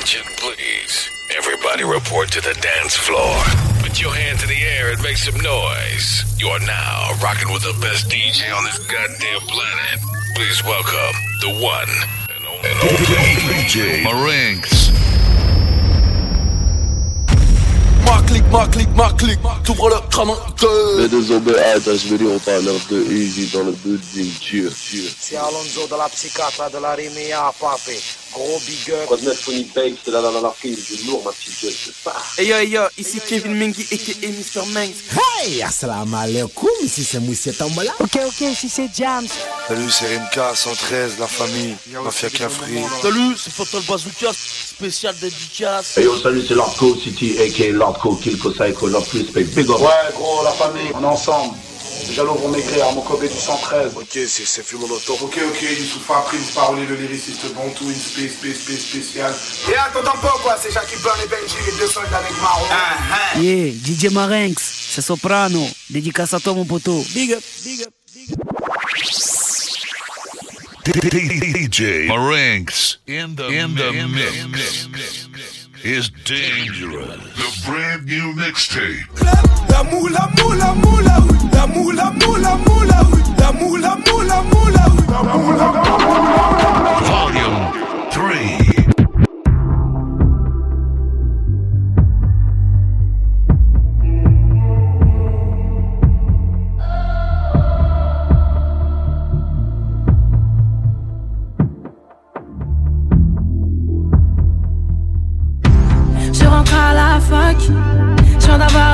Attention, please. Everybody report to the dance floor. Put your hands in the air and make some noise. You are now rocking with the best DJ on this goddamn planet. Please welcome the one and only DJ Marinx. Ma clique, ma clique, ma clique, t'ouvres le crâne en Les deux je vais dire, on parle de Easy dans le building, Dieu, Dieu. C'est Alonso de la psychiatre de la Rimea, papé. Gros big up. Quoi de neuf, Funny Babe, c'est là, là, là, là, du lourd, ma petite gueule, c'est ça. Hey yo, yo, ici Kevin Mengi aka Mr. Mengs. Hey, assalamu alaikum, ici c'est Moussé Tambola. Ok, ok, ici c'est Jams. Salut, c'est Rimka, 113, la famille, Mafia Cafri. Salut, c'est Fatal Bazooka, spécial dédicace. Hey yo, salut, c'est Lordco City, aka Lordco, Respect, big up. Ouais, gros, la famille, on est ensemble. Jaloux vont maigrir, à mon Kobe du 113. Ok, c'est c'est Fumonoto. Ok, ok, Youssoufa, Prince, parolier, le lyriciste bon, tout, une space, space, space, spécial. Et attends pas quoi, c'est Jackie Burn et Benji, les deux soldats avec marron. Yeah, DJ Marinx, c'est Soprano. Dédicace à toi mon poteau. Big up, big up, big up. DJ Marinx in the, in the mix, is dangerous. The brand new mixtape. La mula mula mula La mula mula mula La mula mula mula Volume 3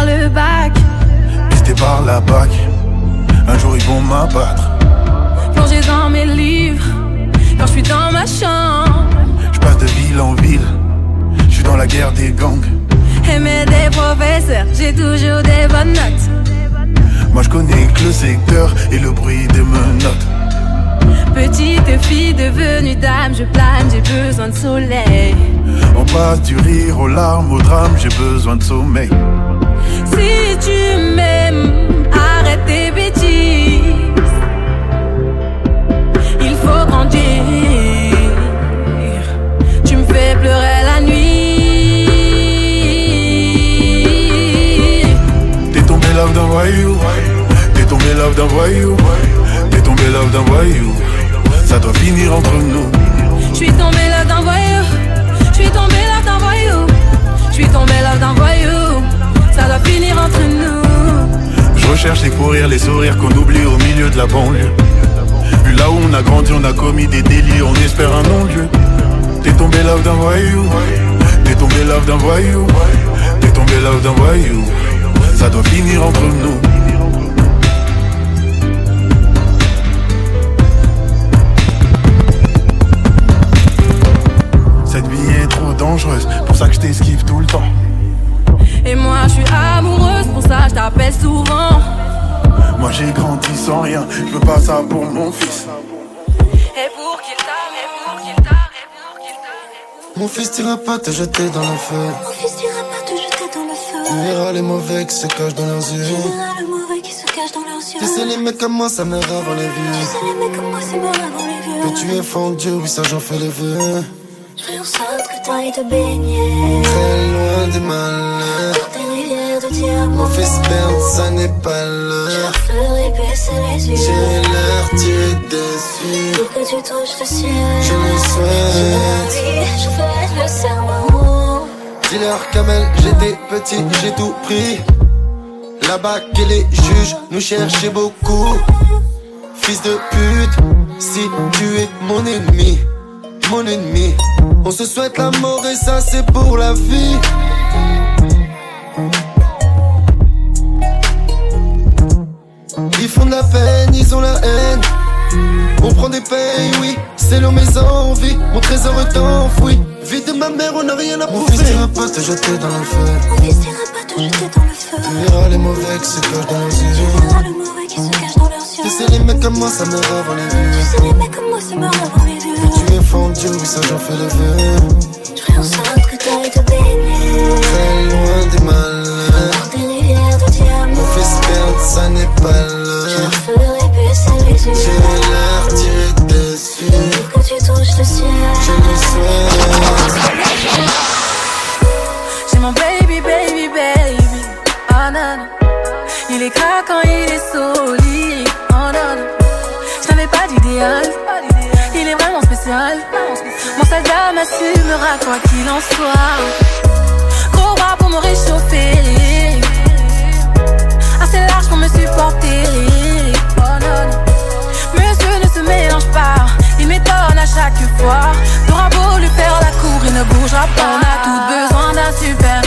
le bac. Pisté par la bac, un jour ils vont m'abattre. Plongé dans mes livres, quand je suis dans ma chambre. Je passe de ville en ville, je suis dans la guerre des gangs. Aimer des professeurs, j'ai toujours des bonnes notes. Moi je connais que le secteur et le bruit des menottes. Petite fille devenue dame, je plane, j'ai besoin de soleil. On passe du rire aux larmes, au drame, j'ai besoin de sommeil. Si tu m'aimes, arrête tes bêtises. Il faut grandir. Tu me fais pleurer la nuit. T'es tombé love d'un voyou, t'es tombé love d'un voyou, t'es tombé love d'un voyou. Ça doit finir entre nous. Je suis tombé là d'un voyou. Je suis tombé là d'un voyou. Je suis tombé là d'un voyou. Je recherche les courir, les sourires qu'on oublie au milieu de la banlieue. Vu là où on a grandi, on a commis des délits, on espère un non-lieu. T'es tombé love d'un voyou, t'es tombé love d'un voyou, t'es tombé love d'un voyou. Ça doit finir entre nous. Cette vie est trop dangereuse, pour ça que je t'esquive tout le temps. Et moi je suis amoureuse, pour ça je t'appelle souvent. Moi j'ai grandi sans rien, je veux pas ça pour mon fils. Et pour qu'il t'arrête, et pour qu'il t'arrête, pour qu'il t'arrête. Mon fils t'ira pas te jeter dans le feu. Mon fils t'ira pas te jeter dans le feu. Tu verras les mauvais qui se cachent dans leurs Tu yeux. verras le mauvais qui se cache dans leurs yeux. Tu sais, les mecs comme moi, ça meurt avant les Tu vieux. sais, les mecs comme moi, c'est mort avant les vieux. Que tu es fendu, oui, ça j'en fais le vœu. Je ferai en sorte que t'ailles te baigner. Très loin des malheurs. Dans tes rivières de diamants. Mon fils perd, ça n'est pas Je l'heure. leur ferai baisser les yeux. J'ai l'air, tu es déçu. Pour que tu touches le ciel. Je le souhaite. Je fais le serment. Dis-leur Kamel, j'étais petit, j'ai tout pris. Là-bas, que les juges nous cherchaient beaucoup. Fils de pute, si tu es mon ennemi, mon ennemi. On se souhaite la mort et ça c'est pour la vie. Ils font de la peine, ils ont la haine. On prend des payes, oui, c'est l'homme mes envies. Mon trésor est enfoui. Vie de ma mère, on n'a rien à prouver. Mon fils t'ira pas te jeter dans le dans le feu. Tu verras les mauvais qui se cachent dans leurs Tu yeux. verras le mauvais qui se cache dans leurs yeux. Tu sais, les mecs comme moi, ça meurt avant les Tu vieux. sais, les mecs comme moi, c'est mort avant les vieux. Tu es fendu, oui, ça j'en fais le vœu. Je ferai en sorte que t'ailles te baigner. Très loin des malheurs. Dans tes rivières de diamants. Mon fils perd, ça n'est pas Je l'heure. leur ferai baisser les yeux. est craquant, il est solide. Oh je n'avais pas d'idéal. Il est vraiment spécial. Mon soldat m'assumera quoi qu'il en soit. Gros bras pour me réchauffer. Assez large pour me supporter. Oh non, monsieur ne se mélange pas. Il m'étonne à chaque fois. T'auras beau lui faire la cour, il ne bougera pas. On a tout besoin d'un super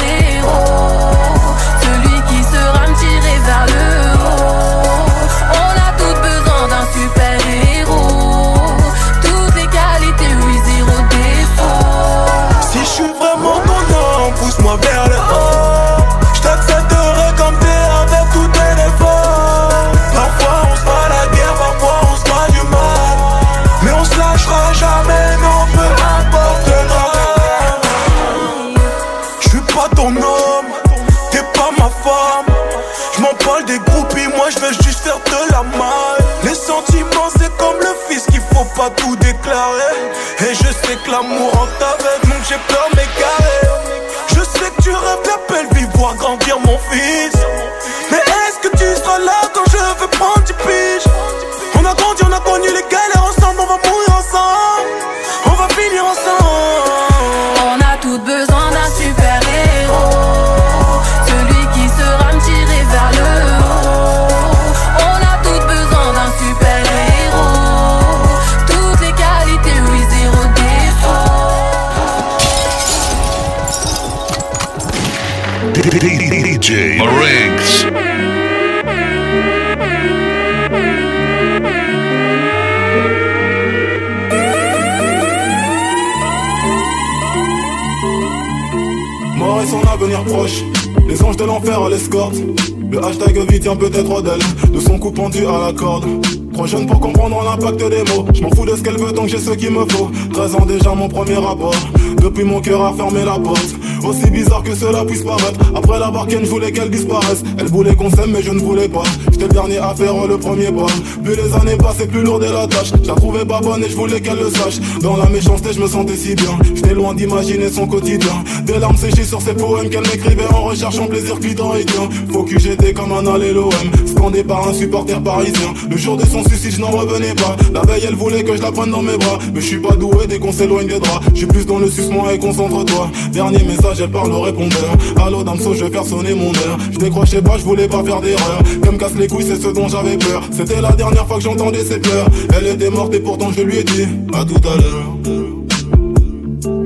qu'il me faut. 13 ans déjà mon premier rapport. Depuis mon cœur a fermé la porte. Aussi bizarre que cela puisse paraître. Après la barquette, je voulais qu'elle disparaisse. Elle voulait qu'on s'aime, mais je ne voulais pas. J'étais le dernier à faire le premier pas. Plus les années passaient, plus lourde est la tâche. Je la trouvais pas bonne et je voulais qu'elle le sache. Dans la méchanceté, je me sentais si bien. J'étais loin d'imaginer son quotidien. Des larmes séchées sur ses poèmes qu'elle m'écrivait en recherchant plaisir clitoridien. Faut que j'étais comme un alléloème. Scandé par un supporter parisien. Le jour de son suicide, je n'en revenais pas. La veille, elle voulait que je la prenne dans mes bras. Mais je suis pas doué dès qu'on s'éloigne des draps. Je suis plus dans le sucement et concentre-toi. Dernier message, elle parle au répondeur. Allô, Damso, je vais faire sonner mon heure. Je décrochais pas, je voulais pas faire d'erreur. Comme casse les couilles, c'est ce dont j'avais peur. C'était la dernière fois que j'entendais ses pleurs. Elle était morte et pourtant je lui ai dit à tout à l'heure.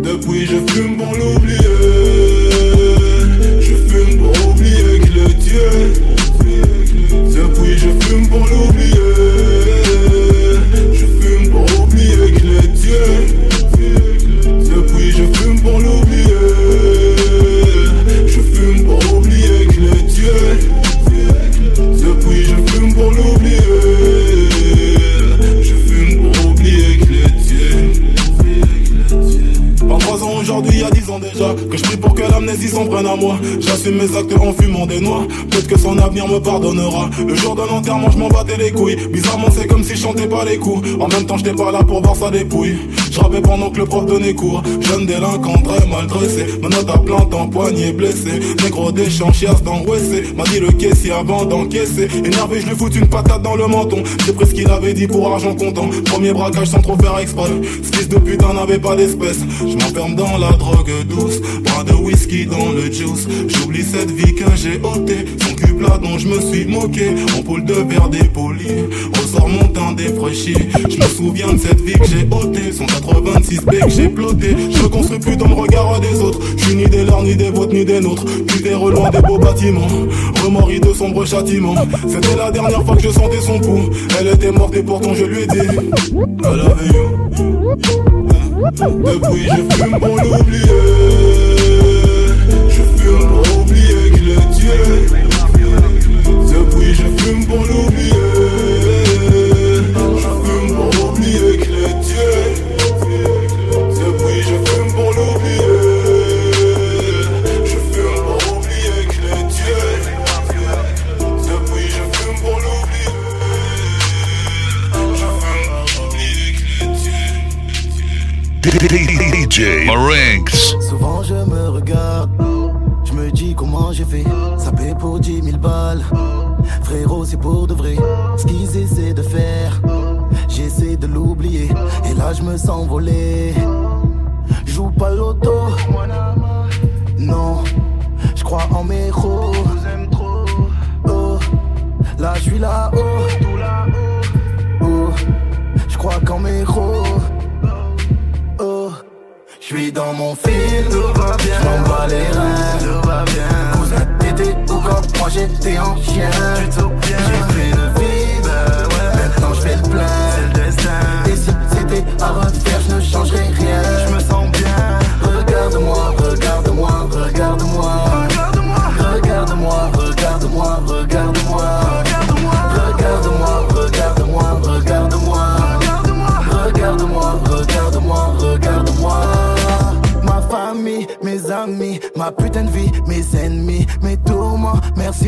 Depuis, je fume pour l'oublier. L'amnésie s'en prenne à moi. J'assume mes actes en fumant des noix. Peut-être que son avenir me pardonnera. Le jour de l'enterrement, je m'en battais les couilles. Bizarrement, c'est comme si je chantais pas les coups. En même temps, j'étais pas là pour voir sa dépouille Je rappais pendant que le prof donnait cours Jeune délinquant, très mal dressé. Ma note à plante en poignet blessé Négro des chiasse dans WC M'a dit le caissier avant d'encaisser. Énervé, je lui fous une patate dans le menton. J'ai pris ce qu'il avait dit pour argent comptant. Premier braquage sans trop faire exprès. Ce fils de putain n'avait pas d'espèce. Je m'enferme dans la drogue douce. Pas de whisky dans le juice. J'oublie cette vie que j'ai ôtée plat dont je me suis moqué. Ampoule de verre dépoli Ressort mon teint défraîchi. Je me souviens de cette vie que j'ai ôtée. Son 86 B que j'ai ploté. Je me construis plus dans le regard des autres. Je suis ni des leurs, ni des vôtres, ni des nôtres. Cuté loin des beaux bâtiments. Remords de sombres châtiments. C'était la dernière fois que je sentais son pouls. Elle était morte et pourtant je lui ai dit I love you depuis je fume pour l'oublier fume pour l'oublier Je fume pour oublier qu'il est Dieu Depuis je fume pour l'oublier Je fume pour oublier qu'il est Dieu Depuis je fume pour l'oublier Je fume pour oublier qu'il est DJ Marinx. s'envoler. Joue pas l'auto, non, je crois en mes. Oh, là je suis là-haut, oh, je crois qu'en mes. Oh, je suis dans mon film, tout va bien, on va les reins, tout va bien. Cousin, t'étais où quand moi j'étais en chien?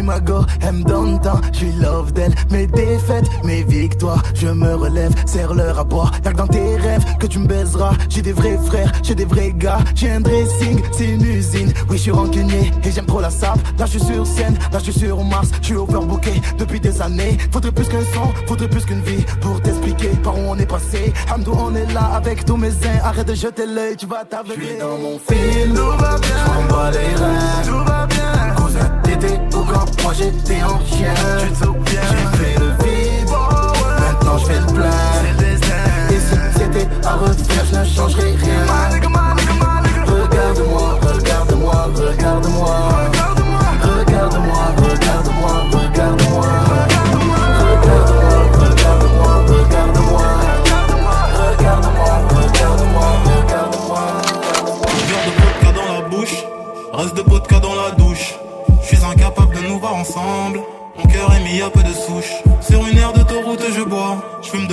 Ma go, elle me donne tant, je suis love d'elle. Mes défaites, mes victoires, je me relève, serre-leur à boire. Y'a que dans tes rêves que tu me baiseras. J'ai des vrais frères, j'ai des vrais gars, j'ai un dressing, c'est une usine. Oui, je suis rancunier et j'aime trop la sape. Là, je suis sur scène, là, je suis sur Mars, je suis overbooké depuis des années. Faudrait plus qu'un son, faudrait plus qu'une vie pour t'expliquer par où on est passé. Hamdou, on est là avec tous mes airs. Arrête de jeter l'œil, tu vas t'aveugler. dans mon film, tout va bien. Bats les bien. T'étais ou quand moi j'étais en chien. J'ai fait le vide. Maintenant je fais le plein. Et si c'était à refaire, je ne changerais rien. Regarde-moi. Regarde-moi, regarde-moi,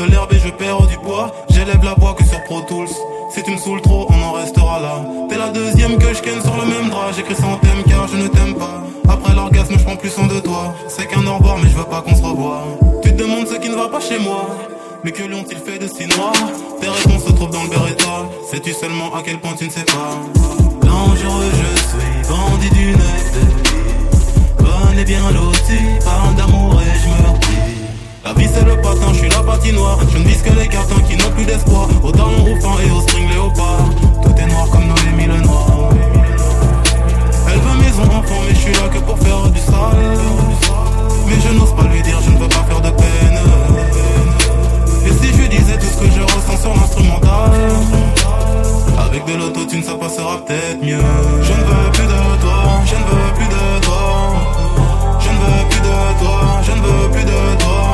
de l'herbe et je perds du poids. J'élève la voix que sur Pro Tools. Si tu me saoules trop, on en restera là. T'es la deuxième que je ken sur le même drap. J'écris sans thème car je ne t'aime pas. Après l'orgasme, je prends plus soin de toi. C'est qu'un au mais je veux pas qu'on se revoie. Tu te demandes ce qui ne va pas chez moi. Mais que lui ont-ils fait de si noir? Tes réponses se trouvent dans le Beretta. Sais-tu seulement à quel point tu ne sais pas? Dangereux, je suis bandit d'une vie. Bonne et bien loti, parle d'amour et je me replie. La vie c'est le patin, je suis la patinoire. Je ne vise que les cartons qui n'ont plus d'espoir. Au talon rouffant et au string léopard. Tout est noir comme Noémie le noir Elle veut maison enfant mais je suis là que pour faire du sale. Mais je n'ose pas lui dire je ne veux pas faire de peine. Et si je lui disais tout ce que je ressens sur l'instrumental? Avec de l'autotune ça passera peut-être mieux. Je ne veux plus de toi, je ne veux plus de toi. Je ne veux plus de toi, je ne veux plus de toi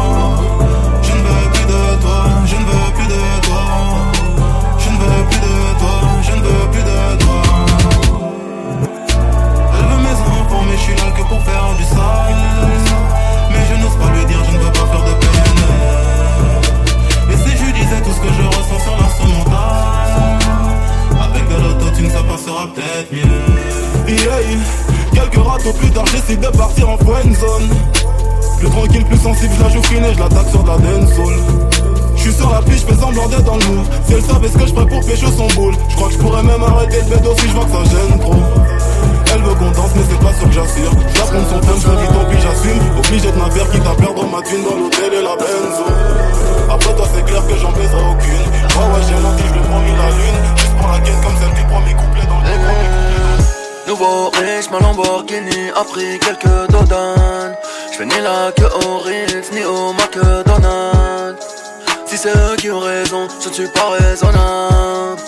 c'est eux qui ont raison, je ne suis pas raisonnable.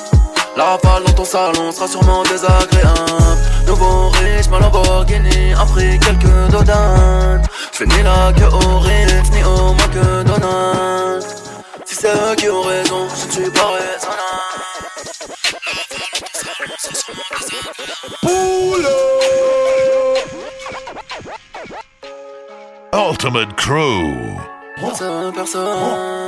La rafale dans ton salon sera sûrement désagréable. Nouveau riche, ma Lamborghini a pris quelques dodanes J'fais ni la queue au Ritz, ni au McDonald's Si c'est eux qui ont raison, je ne suis pas raisonnable. Ultimate Crew. Personne, personne.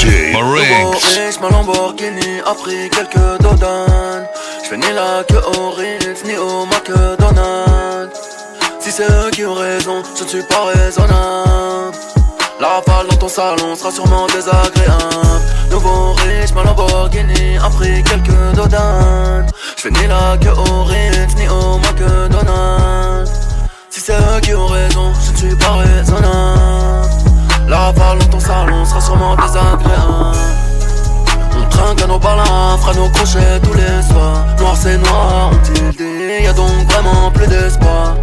DJ Nouveau Marinx. riche, ma Lamborghini a pris quelques dodanes. J'fais ni la queue au Ritz, ni au McDonald's. Si c'est eux qui ont raison, je ne suis pas raisonnable La rafale dans ton salon sera sûrement désagréable. Nouveau riche, ma Lamborghini a pris quelques dodanes J'fais ni la queue au Ritz, ni au McDonald's. Si c'est eux qui ont raison, je ne suis pas raisonnable. La rafale dans ton salon sera sûrement désagréable. On trinque à nos balins, fera nos crochets tous les soirs. Noir c'est noir, ont-ils dit, y'a donc vraiment plus d'espoir.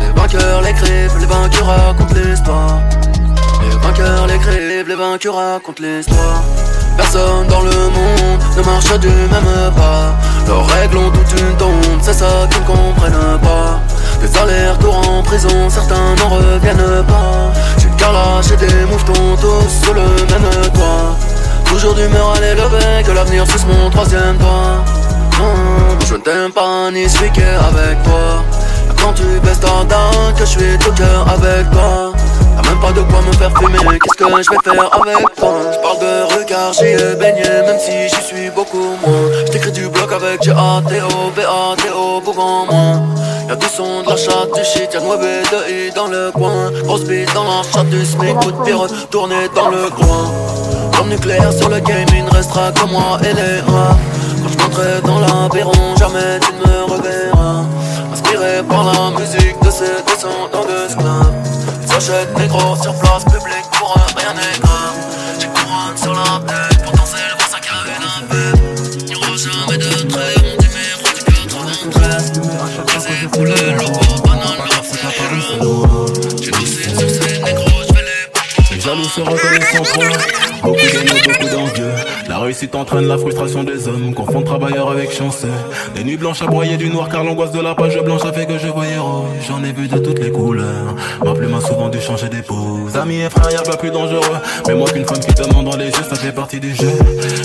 Les vainqueurs l'écrivent, les vainqueurs racontent l'histoire. Les vainqueurs l'écrivent, les vainqueurs racontent l'histoire. Personne dans le monde ne marche du même pas. Leurs règles ont toute une tombe, c'est ça qu'ils ne comprennent pas. Des allers-retours en prison, certains n'en reviennent pas. J'ai une et des mouvements tous sur le même toit. Toujours d'humeur à l'élever, que l'avenir suce mon troisième doigt. Non, je ne t'aime pas ni celui qui est avec toi. Quand tu baisses ta dent, que je suis tout cœur avec toi. Même pas de quoi me faire fumer, qu'est-ce que je vais faire avec toi Je parle de regard, j'y ai baigné, même si j'y suis beaucoup moins. Je t'écris du bloc avec G-A-T-O, B-A-T-O, en moi Y'a du son de la chatte, du shit, y'a de de I dans le coin. Grosse bite dans la chatte du SMIC, coup de pire tourné dans le coin. Comme nucléaire sur le game, il ne restera que moi et les rats. Quand je dans l'aberron, jamais tu ne me reverras. Inspiré par la musique de ces descendants d'esclaves J'achète négro sur place publique pour rien n'est grave J'ai couronne sur la tête pour danser le voisin qui a une impête Y'aura jamais de trait, mon numéro du 93 Brisé, poulet, loco, banane, l'affaire J'ai sur ces négros, j'vais les Les jaloux se reconnaissent en point Beaucoup La réussite entraîne la frustration des hommes Confondent travailleurs avec chanceux. Des nuits blanches à broyer du noir Car l'angoisse de la page blanche a fait que je voyais rouge J'en ai vu de toutes les couleurs. Ma plume a souvent dû changer d'épouse Amis et frères, y'a pas plus dangereux. Mais moi qu'une femme qui te demande dans les yeux Ça fait partie du jeu.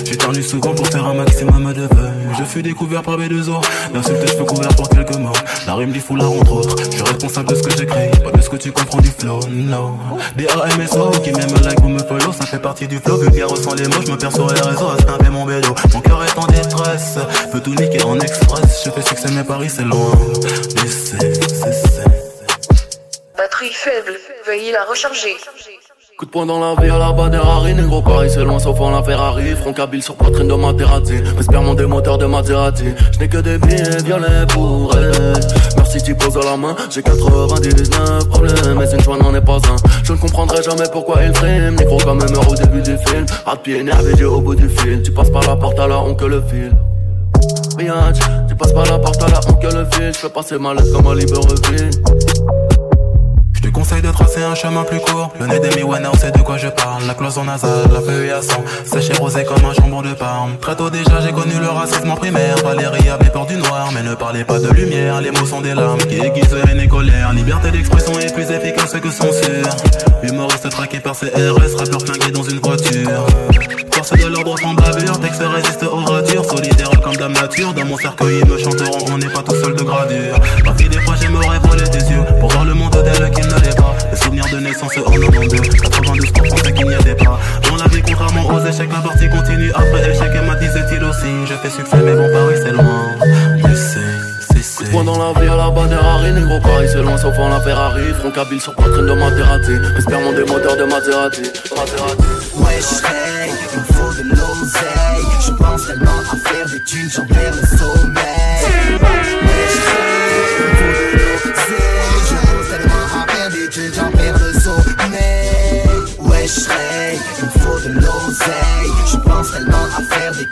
J'éternue souvent pour faire un maximum de vœux. Je fus découvert par B2O D'insultes je peux couvert pour quelques mots. La rime du foulard entre autres. Je suis responsable de ce que j'écris Pas de ce que tu comprends du flow, no Des AMSO qui m'aiment like ou me follow Ça fait partie du flow. Vulgaire sans les mots, je me perds sur les réseaux snapper mon vélo Mon cœur est en détresse. Peux tout niquer en express. Je fais succès mais Paris c'est loin Laissez, cessez Batterie faible, veuillez la recharger. Coup de poing dans la vie à la bas des Harry Négro Paris c'est loin sauf en la Ferrari. Front cabile sur poitrine de Materazzi. Respire mon des moteurs de Maserati. Je n'ai que des billets violets pour elle Merci tu poses la main. J'ai 99 problèmes Mais une joie n'en est pas un. Je ne comprendrai jamais pourquoi il frime. Négro comme même au début du film. À pied énervé Dieu au bout du fil. Tu passes par la porte à la on que le fil. Biatch, tu passes par la porte à la on que le fil. Je fais passer ma lettre comme à Libreville. Je te conseille de tracer un chemin plus court. Le nez des Miwana, on sait de quoi je parle. La cloison nasale, la feuille à sang. Sèche et rosé comme un jambon de Parme. Très tôt déjà, j'ai connu le racisme primaire. Valérie avait peur du noir, mais ne parlez pas de lumière. Les mots sont des larmes qui aiguisent haine et colère. Liberté d'expression est plus efficace que censure. Humoriste traqué par CRS, rappeur flingué dans une voiture. Force de l'ordre sans bavure, texte résiste aux ratures. Solidaire comme dame nature. Dans mon cercueil, ils me chanteront, on n'est pas tout seul de gradure. Fille, des fois, j'aimerais voler de naissance en 92. 92% c'est qu'il n'y a des pas. Dans la vie, contrairement aux échecs, la partie continue. Après échec, et m'a disait-il aussi. Je fais succès, mais bon, Paris, c'est loin. Mais c'est, c'est, c'est. Point dans la vie à la bas des Harry Négro Paris c'est loin sauf en la Ferrari Front sur poitrine de Maserati Respire mon des moteurs de Maserati Maserati Wesh, hey, il me faut de l'oseille. Je pense tellement à faire des thunes, j'en perds le sommeil.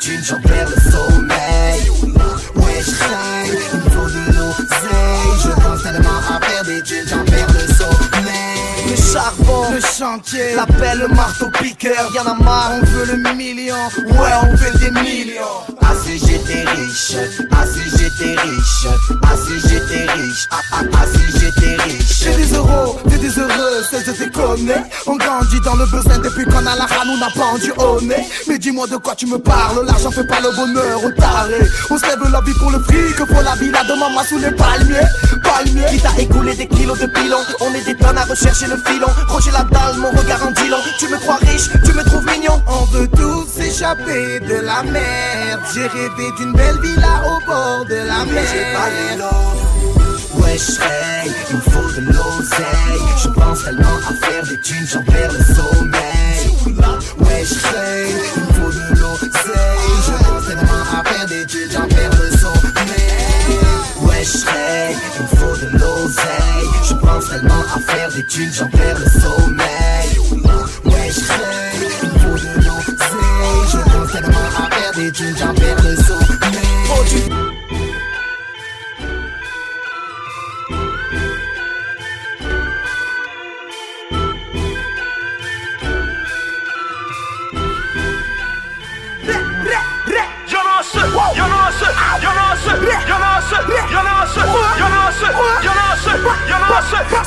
À faire des thunes, j'en perds le sommeil. Wesh, hey, il me faut de l'oseille. Je pense tellement à faire des thunes, j'en perds le sommeil. Le charbon, le chantier, l'appel, le marteau piqueur, y'en a marre, on veut le million, ouais on veut des millions. Assez j'étais riche, assez j'étais riche, assez j'étais riche, ah, ah, assez j'étais riche. J'ai des euros, t'es des heureux, c'est je te connais. On grandit dans le besoin depuis qu'on a la rame, on n'a pas rendu au nez. Mais dis-moi de quoi tu me parles, l'argent fait pas le bonheur, au taré. On se lève la vie pour le fric, pour la villa de maman sous les palmiers, palmiers. Qui t'a écoulé des kilos de pilon, on est des tonnes à rechercher le filon. Roger la dalle, mon regard en dilan. Tu me crois riche, tu me trouves mignon. On veut tous s'échapper de la merde. J'ai rêvé d'une belle villa au bord de la mer. J'ai pas les. Wesh, hey, il me faut de l'oseille. Je pense tellement à faire des thunes, j'en perds le sommeil. Wesh, hey, il me faut de l'oseille. Je pense tellement à faire des thunes, j'en perds le sommeil. Wesh, hey, il me faut de l'oseille. Je pense tellement à faire des thunes, j'en perds le sommeil.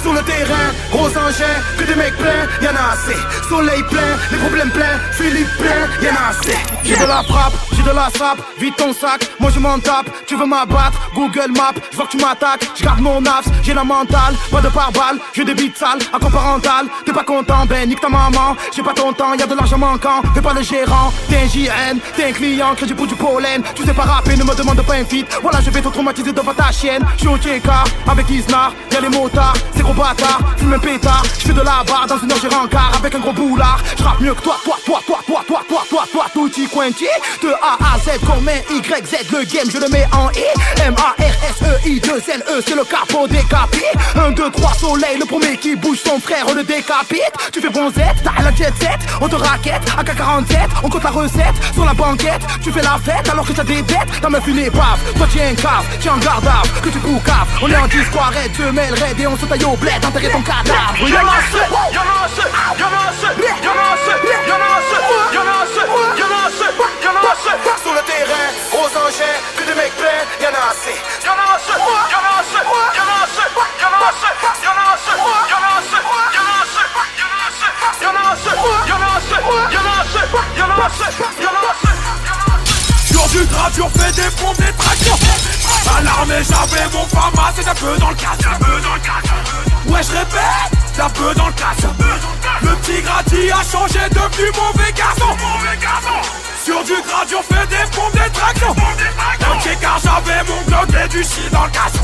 Sur le terrain, gros engins des mecs pleins, y'en a assez. Soleil plein, les problèmes pleins, Philippe plein, y'en a assez. J'ai de la frappe, j'ai de la sape, vite ton sac, moi je m'en tape. Tu veux m'abattre, Google Maps, je vois que tu m'attaques, je garde mon abs, j'ai la mentale, pas de pare-balles, j'ai des bites sales, à parental, t'es pas content, ben nique ta maman, j'ai pas ton temps, y'a de l'argent manquant, fais pas le gérant, t'es un JN, t'es un client, crédit pour du pollen, tu sais pas rapper, ne me demande pas un feat, voilà je vais te traumatiser devant ta chienne, je suis au TK, avec Isnar, y'a les motards, c'est gros bâtard, fume un pétard, je fais de la dans une heure j'ai rencard, avec un gros boulard, je rappe mieux que toi, toi, toi, toi, toi, toi, toi, toi, toi, toi, tout Quinty, de A à Z comme un Y, Z, le game je le mets en I, M-A-R-S-E-I, 2 L-E, c'est le capot décapé, 1, 2, 3, soleil, le premier qui bouge son frère, on le décapite, tu fais bronzette, t'as la jet set, on te raquette, AK-47, on compte la recette, sur la banquette, tu fais la fête alors que t'as des dettes, ta meuf une épave, toi tu es un cave, tu es en garde que tu cave, on est en disco, arrête, deux mêles raid et on se taille au bled, enterrer ton cadavre. Y'en a assez, y'en a assez, y'en a assez, y'en a assez, y'en a assez, y'en a assez, y'en a assez, y'en a assez, sur le terrain, mecs pleins, y'en a assez, y'en a assez, y'en a assez, y'en a assez, y'en a assez, y'en a assez, y'en a assez, y'en a assez, y'en a assez, y'en a assez, Sur du gravure, fais des pompes, des tractions. À l'armée, j'avais mon fama, c'est un peu dans le casse. Ouais, je répète, un peu dans le casse. Le petit grati a changé, devenu mauvais garçon. Mauvais garçon. Sur du gradure, fais des pompes, des tractions. Ok, car j'avais mon bloc et du shit dans le casse.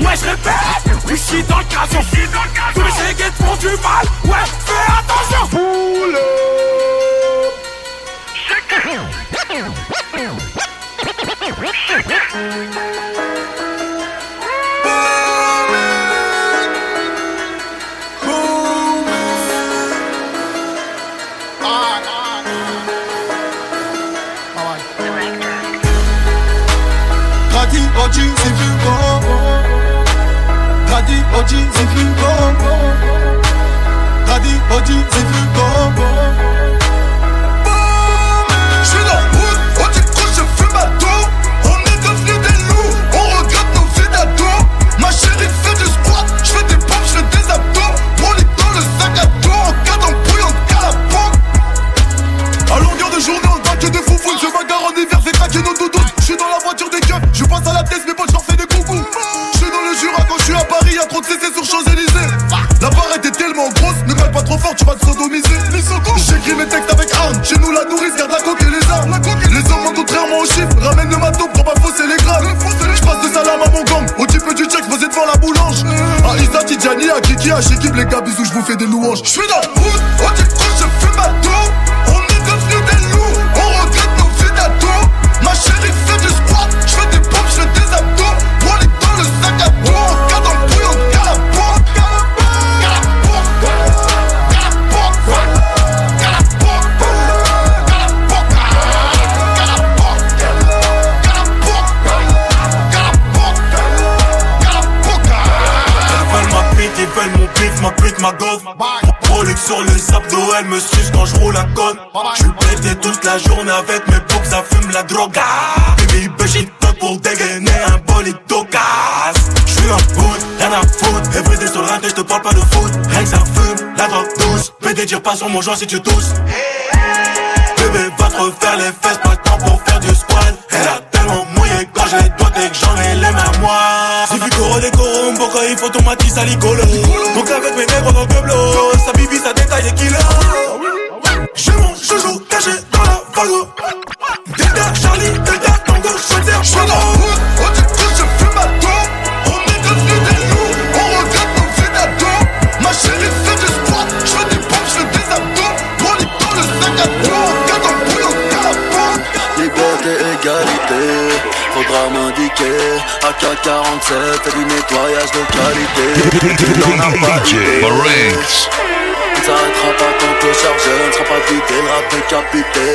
Ouais, je répète, du shit dans le casse. Chéguettes font du mal. Pas sur mon joint si tu tousses. Bébé, va te refaire les fesses, pas le temps pour faire du squat. Elle a tellement mouillé quand je les doigts dès que j'en ai les mains moi. J'ai vu Coro des Corum, pourquoi il faut ton matisse à l'icolo Donc avec mes nègres dans le bleu, sa bibi, sa détaille et kilo J'ai mon joujou caché dans la vago Delta, Charlie, Delta, Tango, Schweitzer, Je faudra m'indiquer AK-47, fait du nettoyage de qualité n'en as pas idée. Il s'arrêtera pas quand te charger, ne sera pas vidé, le rap décapité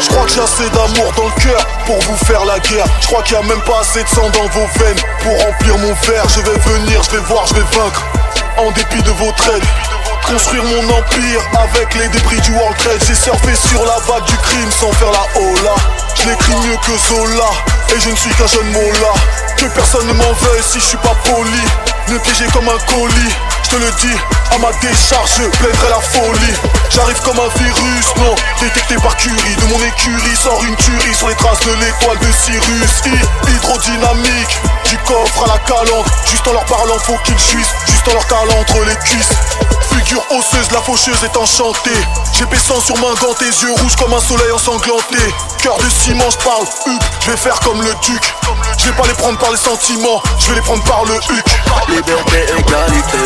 Je crois que j'ai assez d'amour dans le cœur pour vous faire la guerre. Je crois qu'il y a même pas assez de sang dans vos veines pour remplir mon verre. Je vais venir, je vais voir, je vais vaincre. En dépit de vos trades. Construire mon empire avec les débris du World Trade. J'ai surfé sur la vague du crime sans faire la hola. Je l'écris mieux que Zola et je ne suis qu'un jeune mola. Que personne ne m'en veuille si je suis pas poli. me piéger comme un colis. Je te le dis, à ma décharge, je plaiderai la folie. J'arrive comme un virus, non, détecté par Curie. De mon écurie sort une tuerie sur les traces de l'étoile de Cyrus. I, hydrodynamique, du coffre à la calandre. Juste en leur parlant, faut qu'ils jouissent. Juste en leur calant entre les cuisses. Figure osseuse, la faucheuse est enchantée. J'ai baissant sur main dans tes yeux rouges comme un soleil ensanglanté. Cœur de ciment, je parle huc, je vais faire comme le duc. Je vais pas les prendre par les sentiments, je vais les prendre par le huc. Liberté, égalité,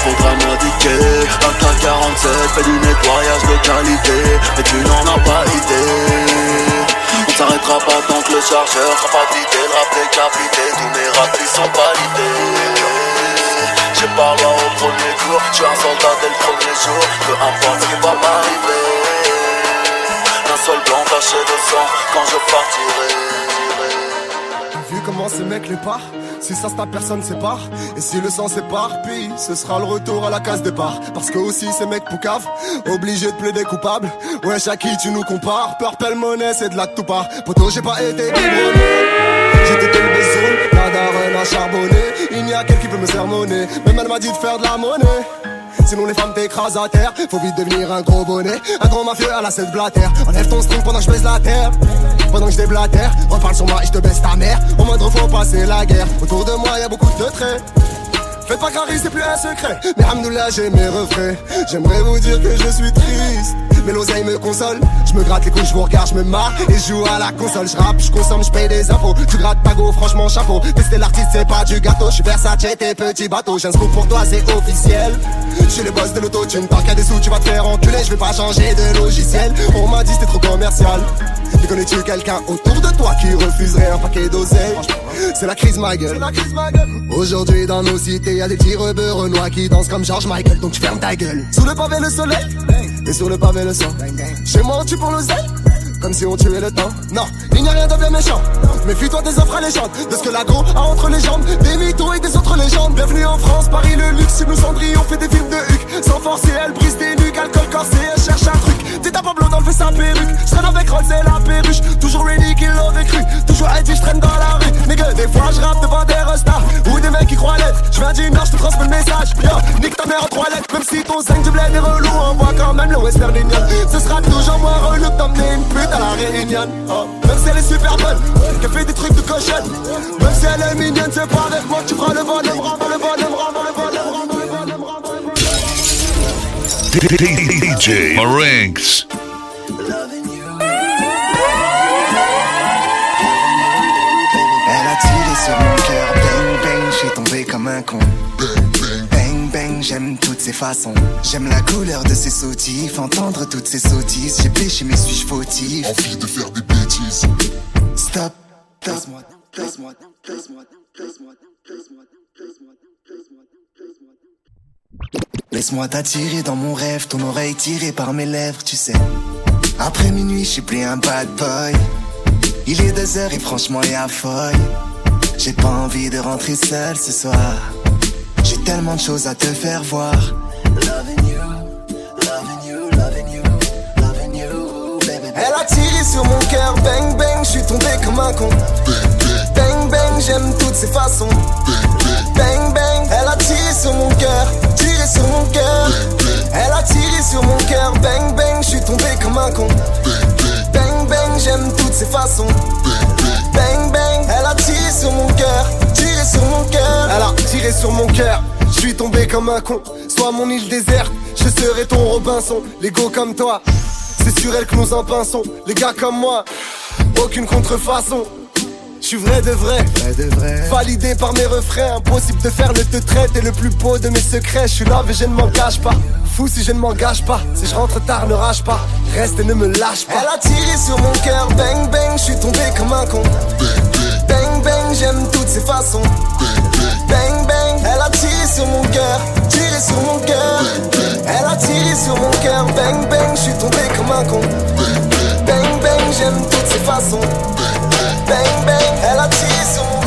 faudra m'indiquer AK 47 fait du nettoyage de qualité Mais tu n'en as pas idée On s'arrêtera pas tant que le chargeur sera pas vidé Le rap décapité, tous mes ratés sont validés J'ai pas loi au premier je suis un soldat dès le premier jour Peu importe ce qui va m'arriver Un seul blanc taché de sang quand je partirai Vu comment ces mecs les part si ça se tape, personne sépare. Et si le sang s'éparpille, ce sera le retour à la case départ. Parce que aussi ces mecs poucaves, obligés de plaider coupable. Ouais, qui tu nous compares Purple monnaie, c'est de la tout part. Poto, j'ai pas été biberonné. Dans le la daronne a charbonné. Il n'y a quelqu'un qui peut me sermonner. Même elle m'a dit de faire de la monnaie. Sinon les femmes t'écrasent à terre Faut vite devenir un gros bonnet Un gros mafieux à la scène blatère Enlève ton string pendant que je baisse la terre Pendant que je déblatère Reparle sur moi et je te baisse ta mère Au moindre faut passer la guerre Autour de moi y a beaucoup de traits Faites pas carré, c'est plus un secret. Mais Hamdoullah, j'ai mes refrains. J'aimerais vous dire que je suis triste. Mais l'oseille me console. Je me gratte les couilles, je vous regarde, je me marre. Et je joue à la console. Je rappe, je consomme, je paye des impôts. Tu grattes pas go, franchement, chapeau. Tester l'artiste, c'est pas du gâteau. Je suis Versace, tes petits bateaux. J'ai un scoop pour toi, c'est officiel. Je suis le boss de l'auto, tu ne tant qu'à des sous, tu vas te faire enculer. Je vais pas changer de logiciel. On m'a dit c'était trop commercial. Mais connais-tu quelqu'un autour de toi qui refuserait un paquet d'oseille? C'est la crise ma gueule. Aujourd'hui dans nos cités, y a des petits rebeux renois qui dansent comme George Michael, donc tu fermes ta gueule. Sous le pavé le soleil, et sur le pavé le Chez moi on tue pour l'oseille, comme si on tuait le temps. Non, il n'y a rien de bien méchant. Méfie-toi des offres alléchantes, de ce que l'agro a entre les jambes, des mythos et des autres légendes. Bienvenue en France, Paris le luxe, si nous cendrillons, on fait des films de Huck. Sans forcer, elle brise des nuques, alcool corsé, elle cherche un truc. T'es ta Pablo dans le fait sa perruque. Je traîne avec Rolls et la perruche. Toujours ready qu'il l'aurait cru. L'être. Je viens du nord, je te transmets le message. Yo, nique ta mère en trois lettres. Même si ton 5 du bled est relou, on voit quand même le western Union. Ce sera toujours moins relou que d'emmener une pute à la réunion. Oh. Même si elle est super bonne, qu'elle fait des trucs de cochonne. Même si elle est mignonne, c'est pas avec moi que tu feras le rends le rends le rends le rends le volume. DJ Marinx. Comme un con. Bang bang, j'aime toutes ses façons. J'aime la couleur de ses sautifs, entendre toutes ses sottises. J'ai péché, mais suis-je fautif? Envie de faire des bêtises. Stop, stop. Laisse-moi, laisse-moi, laisse-moi, laisse-moi, laisse-moi, laisse-moi, Laisse-moi t'attirer dans mon rêve, ton oreille tirée par mes lèvres, tu sais. Après minuit, je suis plus un bad boy. Il est deux heures et franchement, y'a folle. J'ai pas envie de rentrer seul ce soir. J'ai tellement de choses à te faire voir. You, you, you, baby. Elle a tiré sur mon cœur, bang bang, je suis tombé comme un con. Bang bang, j'aime toutes ses façons. Bang bang, elle a tiré sur mon cœur, tiré sur mon cœur. Elle a tiré sur mon cœur, bang bang, je suis tombé comme un con. Bang bang, j'aime toutes ses façons. Bang bang, a tiré sur mon cœur, tiré sur mon cœur. Elle a tiré sur mon cœur, je suis tombé comme un con. Sois mon île déserte, je serai ton Robinson. Les go comme toi, c'est sur elle que nous en pinçons. Les gars comme moi, aucune contrefaçon. Je suis vrai de vrai, validé par mes refrains. Impossible de faire le te traite et le plus beau de mes secrets. Je suis là mais je ne m'engage pas. Fou si je ne m'engage pas. Si je rentre tard, ne rage pas. Reste et ne me lâche pas. Elle a tiré sur mon cœur, bang bang, je suis tombé comme un con. Bang bang, j'aime toutes ses façons. Bang bang, elle a tiré sur mon cœur, tiré sur mon cœur. Elle a tiré sur mon cœur, bang bang, je suis tombé comme un con. Bang bang, j'aime toutes ses façons. Bang bang, elle a tiré sur mon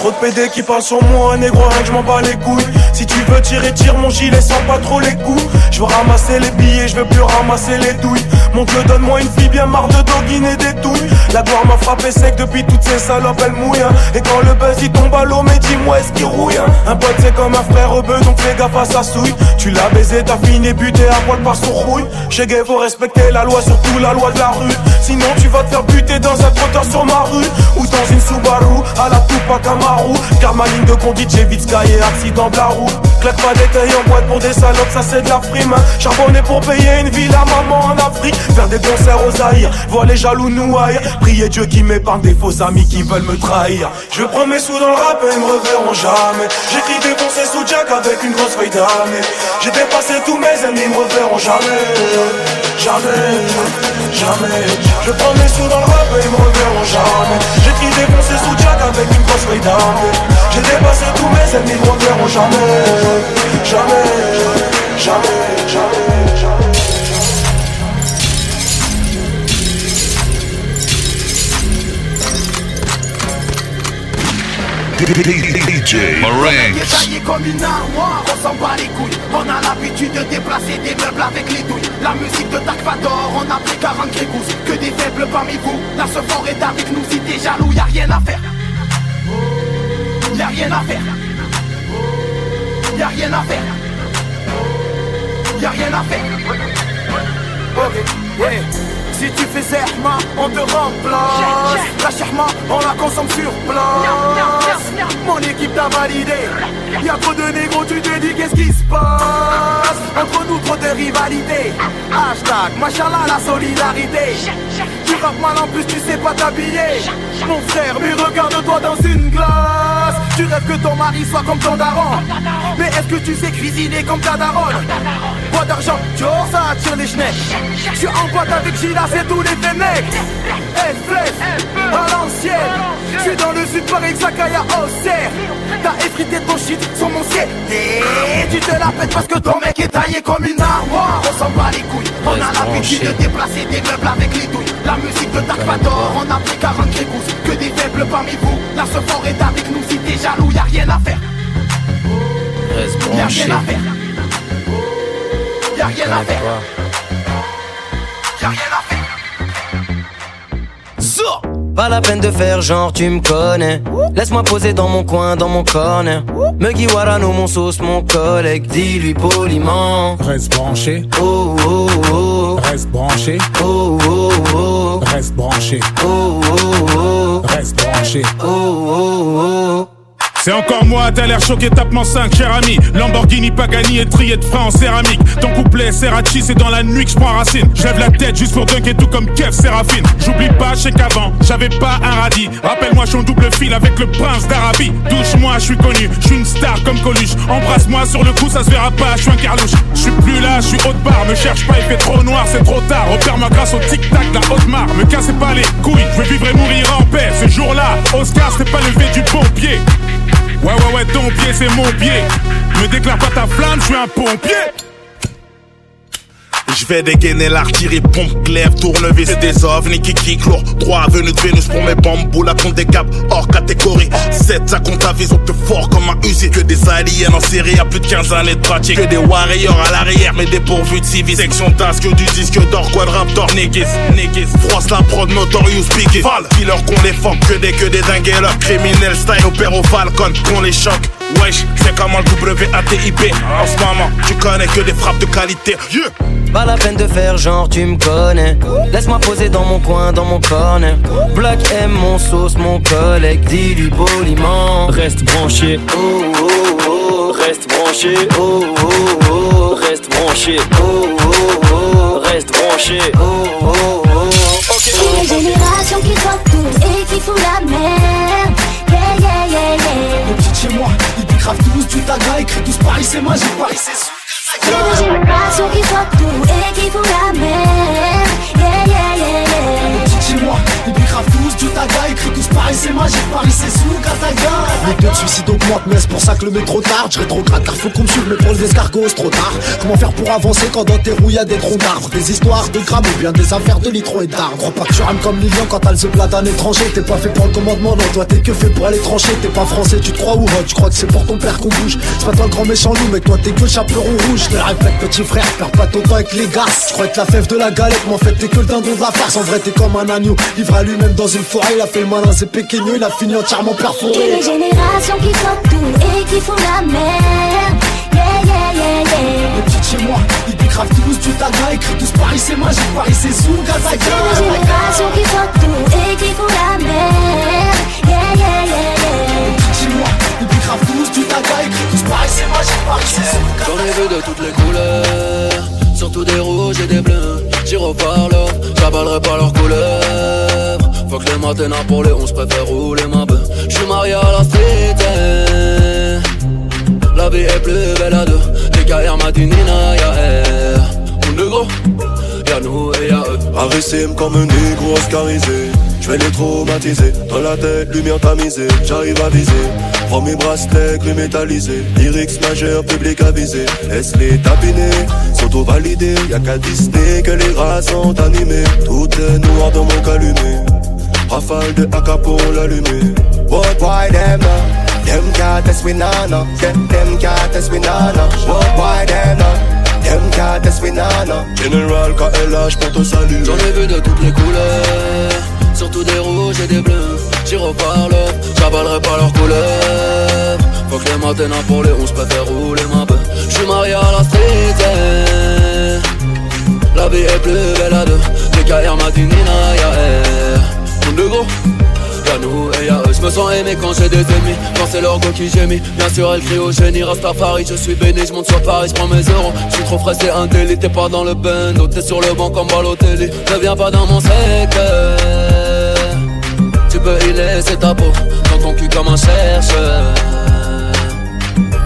Trop de PD qui parlent sur moi, négro, rien que je m'en bats les couilles. Si tu veux tirer, tire mon gilet sans pas trop les coups. Je veux ramasser les billets, je veux plus ramasser les douilles. Mon dieu, donne-moi une fille bien marre de doguiner des douilles. La gloire m'a frappé sec depuis toutes ces salopes, elle mouille. hein. Et quand le buzz il tombe à l'eau, mais dis-moi est-ce qu'il rouille hein. Un pote c'est comme un frère rebeu, donc fais gaffe à sa souille. Tu l'as baisé, t'as fini buté à poil par son rouille. Chez Gay, faut respecter la loi, surtout la loi de la rue. Sinon tu vas te faire buter dans un trottoir sur ma rue. Ou dans une Subaru, à la Tupac Amaru. Car ma ligne de conduite, j'ai vite sky et accident de la roue. Claque pas des tailles en boîte pour des salopes, ça c'est de la prime. Charbonner pour payer une ville à maman en Afrique. Faire des concerts aux Zaïre, voir les jaloux nous haïr. Prier Dieu qui m'épargne des faux amis qui veulent me trahir. Je prends mes sous dans le rap et ils me reverront jamais. J'écris défoncer sous Jack avec une grosse feuille d'année. J'ai dépassé tous mes ennemis, ils me reverront jamais. Jamais, jamais. Je prends mes sous dans le rap et ils me reverront jamais. J'écris défoncer sous Jack avec une grosse feuille. J'ai dépassé tous mes ennemis, ils me reverront. Jamais, jamais, jamais, jamais. DJ Marinx. Taillé comme une armoire, on s'en bat les couilles. On a l'habitude de déplacer des meubles avec les douilles. La musique de Dark Vador, on a pris 40 grégouses Que des faibles parmi vous, la fort est avec nous. Si t'es jaloux, y'a rien à faire. Y'a rien à faire. Y'a rien à faire. Y'a rien à faire. Ok, yeah si tu fais Zerma, on te remplace. La Sherma, on la consomme sur place. Mon équipe t'a validé. Y'a trop de négros, tu te dis qu'est-ce qui se passe? Entre nous trop de rivalité Hashtag, machallah la solidarité. Tu rappes mal en plus, tu sais pas t'habiller. Mon frère, mais regarde-toi dans une glace. Tu rêves que ton mari soit comme ton daron. Mais est-ce que tu sais cuisiner comme ta daronne Pas d'argent, tu ça attire les schnecks Je suis en boîte avec Gila, c'est tous les faits mecs. À l'ancienne Je suis dans le sud Paris, Zakaya, Auxerre. T'as effrité ton shit sur mon ciel Et tu te la pètes parce que ton mec est taillé comme une armoire. On s'en bat les couilles, on a l'habitude de déplacer des meubles avec les douilles. La musique de Dark Vador, on a pris 40 grégouses Que des faibles parmi vous, la ce fort est avec nous. Si t'es jaloux, y'a rien à faire. Reste Y'a rien à faire rien à faire. Y'a rien à faire. Pas la peine de faire genre tu me connais. Laisse-moi poser dans mon coin, dans mon corner. Muggy Warano, mon sauce, mon collègue. Dis-lui poliment. Reste branché. Oh oh oh. Reste branché. Oh oh oh. Reste branché. Oh oh oh. Reste branché. Oh oh oh C'est encore moi, t'as l'air choqué, tapement 5, cher ami. Lamborghini Pagani et trié de frein en céramique. Ton couplet Serrachi, c'est dans la nuit que je prends racine. J'lève la tête juste pour dunker tout comme Kev Séraphine. J'oublie pas, sais qu'avant, j'avais pas un radis. Rappelle-moi, je suis en double fil avec le prince d'Arabie. Touche-moi, je suis connu, je suis une star comme Coluche. Embrasse-moi sur le coup, ça se verra pas, je suis un carlouche. Je suis plus là, je suis haute barre, me cherche pas, il fait trop noir, c'est trop tard. Repère-moi grâce au tic-tac, la haute marre. Me cassez pas les couilles, je veux vivre et mourir en paix. Ce jour-là, Oscar, c'était pas levé du bon pied. Ouais, ouais, ouais, ton pied, c'est mon pied. Me déclare pas ta flamme, je suis un pompier. Je vais dégainer l'artillerie, pompe, glaive, tournevis C'est des ovnis qui kick lourd. Droit venu de Vénus pour mes bambous La compte des câbles hors catégorie. 7 ça compte à vision te fort comme un usine Que des aliens en série à plus de 15 années de pratique. Que des warriors à l'arrière mais dépourvus de civil Section d'as que du disque d'or Quadraptor Niggas, niggas Froisse la prod Notorious Biggie Val Dis-leur qu'on les forme que des que des dingues leur Criminel style opère au Falcon Qu'on les choque Wesh c'est comme le WATIP En ce moment tu connais que des frappes de qualité. Yeah. Pas la peine de faire genre tu me connais. Laisse-moi poser dans mon coin, dans mon corner. Black M, mon sauce, mon collègue. Dis-lui poliment. Reste branché. Oh oh oh Reste branché. Oh oh oh Reste branché. Oh oh oh Reste branché. Oh oh oh Une génération qui sort tout et qui fout la merde. Yeah, yeah, yeah, yeah. Les petites chez moi, décravent tous du taga Écrit tous Paris c'est magique, Paris c'est sous génération qui sort tout et qui fout la merde. Yeah, yeah, yeah, yeah. Chez moi, décravent tous tu tagas Écrit tous Paris c'est magique, Paris c'est sous Kataga Les taux de suicide augmentent mais c'est pour ça que le métro tarde. Je rétrograde car faut qu'on me suive mais pour les escargots c'est trop tard. Comment faire pour avancer quand dans tes roues y'a des troncs d'arbres? Des histoires de grammes ou bien des affaires de litron et d'arbres. Crois pas que tu rames comme Lilian quand t'as le plat d'un étranger. T'es pas fait pour le commandement non toi t'es que fait pour aller trancher. T'es pas français tu te crois ou Tu crois que c'est pour ton père qu'on bouge. C'est pas toi le grand méchant loup mais toi t'es que chaperon rouge. Je te répète petit frère perds pas ton temps avec les gars. Je crois que la fève de la galette mais en fait t'es que le dindon de la farce. En vrai t'es comme un agneau Livré à lui-même dans une forêt. Il a fait le malin c'est péqueno Il a fini entièrement perforé. Et les générations qui sortent tout et qui font la merde Yeah yeah yeah yeah. Les petites chez moi ils décravent tous du taga Écrit tous Paris c'est magique Paris c'est sous Et les générations qui sortent tout et qui font la merde Yeah yeah yeah yeah. Chez moi ils décravent tous du taga Écrit tous Paris c'est magique Paris c'est sous J'en ai vu de toutes les couleurs, surtout des rouges et des bleus. J'irai par là, j'avalerai pas leurs couleurs. Faut que les matins pour les 11 préfère rouler ma bœuf. J'suis marié à la street. La vie est plus belle à deux. Les carrières Madinina, y'a air. On est gros, y'a nous et y'a eux. Arissime comme un négro oscarisé Je vais les traumatiser. Dans la tête, lumière tamisée. J'arrive à viser. Prends mes bracelets gris métallisés Lyrics majeurs, public avisé. Laisse les tapiner S'auto-valider. Y'a qu'à Disney que les rats sont animés. Tout est noir dans mon calumet. Rafale de AK pour l'allumer. What why them? Them we nah. Them, them can't test we nah. What why them. General KLH pour te saluer. J'en ai vu de toutes les couleurs, surtout des rouges et des bleus. J'irai par là, j'avalerai pas leurs couleurs. Faut que les matins pour les 11 préfère rouler ma bœuf. J'suis marié à la street. eh. La vie est plus belle à deux. Les carrières Madinina, y'a air. On est gros. Y'a nous et y'a eux, je me sens aimé quand j'ai des ennemis Quand c'est leur go qui gémit, bien sûr elle crie au génie Rastafari, je suis béni, je monte sur Paris, je prends mes euros Je suis trop frais, c'est un délit, t'es pas dans le bando T'es sur le banc comme Balotelli, ne viens pas dans mon secteur peux y laisser ta peau, dans ton cul comme un chercheur.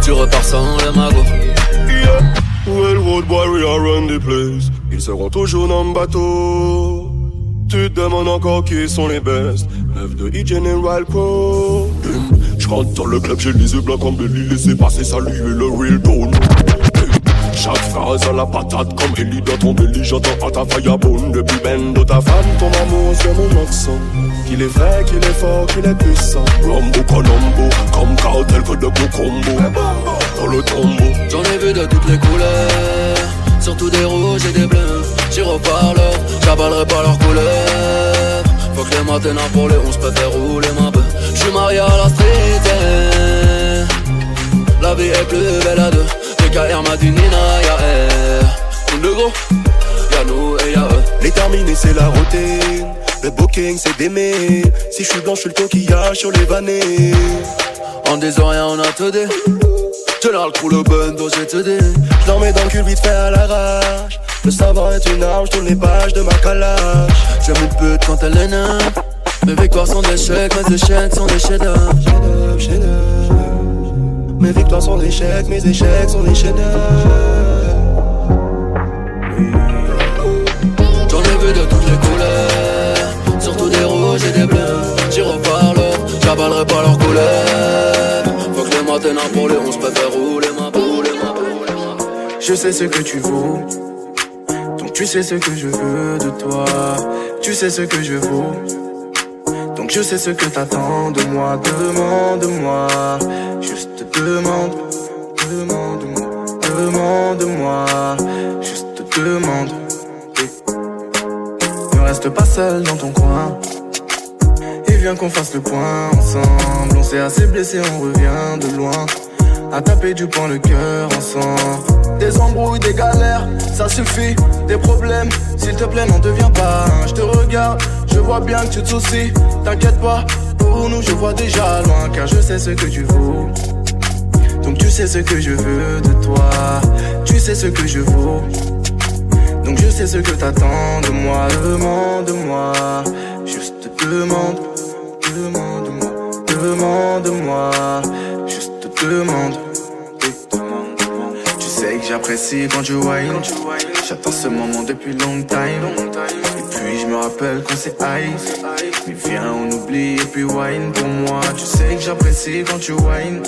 Tu repars sans le magot. Railroad warrior run the place. Ils seront toujours dans le bateau. Tu te demandes encore qui sont les best. Lève de E-General Pro. Je rentre dans le club, j'ai les yeux blancs comme Belly. Laissez passer, saluer le real tone chaque phrase à la patate comme Ellie dans ton belly J'entends à ta firebone depuis ben de ta femme Ton amour c'est mon accent Qu'il est vrai, qu'il est fort, qu'il est puissant Rambo Colombo, comme cartel que de combos Dans le tombeau J'en ai vu de toutes les couleurs, surtout des rouges et des bleus. J'irai par là, j'avalerai pas leurs couleurs. Faut que les matins pour les 11 préfère rouler ma bœuf. J'suis marié à la street. eh. La vie est plus belle à deux. Les carrières Madinina, y'a air. On est gros, y'a nous et y'a eux. Les terminés c'est la routine Le booking c'est d'aimer Si je suis blanc je suis le coquillage sur les vannées En disant rien, on a te dit. Général crew le bando, j'ai te dit. Je leur mets dans le cul vite fait à l'arrache Le savoir est une arme, je tourne les pages de ma calage J'aime une pute quand elle est neuve. Mes victoires sont des échecs, mes échecs sont des chefs-d'œuvre. Mes victoires sont des échecs, mes échecs sont des chefs-d'œuvre J'en ai vu de toutes les couleurs, surtout des rouges et des bleus. J'irai par là, j'avalerai pas leurs couleurs. Faut que les matins pour les 11 préfère rouler ma boule, ma. Je sais ce que tu vaux. Donc tu sais ce que je veux de toi. Tu sais ce que je vaux. Donc je sais ce que t'attends de moi. Demande-moi. Juste demande. Demande-moi. Demande-moi. Juste demande. Ne reste pas seul dans ton coin. Et viens qu'on fasse le point ensemble. On s'est assez blessé, on revient de loin. À taper du poing le cœur ensemble. Des embrouilles, des galères, ça suffit. Des problèmes, s'il te plaît, n'en deviens pas. Je te regarde, je vois bien que tu te soucies. T'inquiète pas, pour nous, je vois déjà loin. Car je sais ce que tu vaux. Donc tu sais ce que je veux de toi. Tu sais ce que je vaux. Donc je sais ce que t'attends de moi. Demande-moi. Juste demande. Demande-moi. Demande-moi. Juste demande. Tu sais que j'apprécie quand tu whine. J'attends ce moment depuis long time. Et puis je me rappelle qu'on s'est high. Mais viens, on oublie et puis wine pour moi. Tu sais que j'apprécie quand tu wine.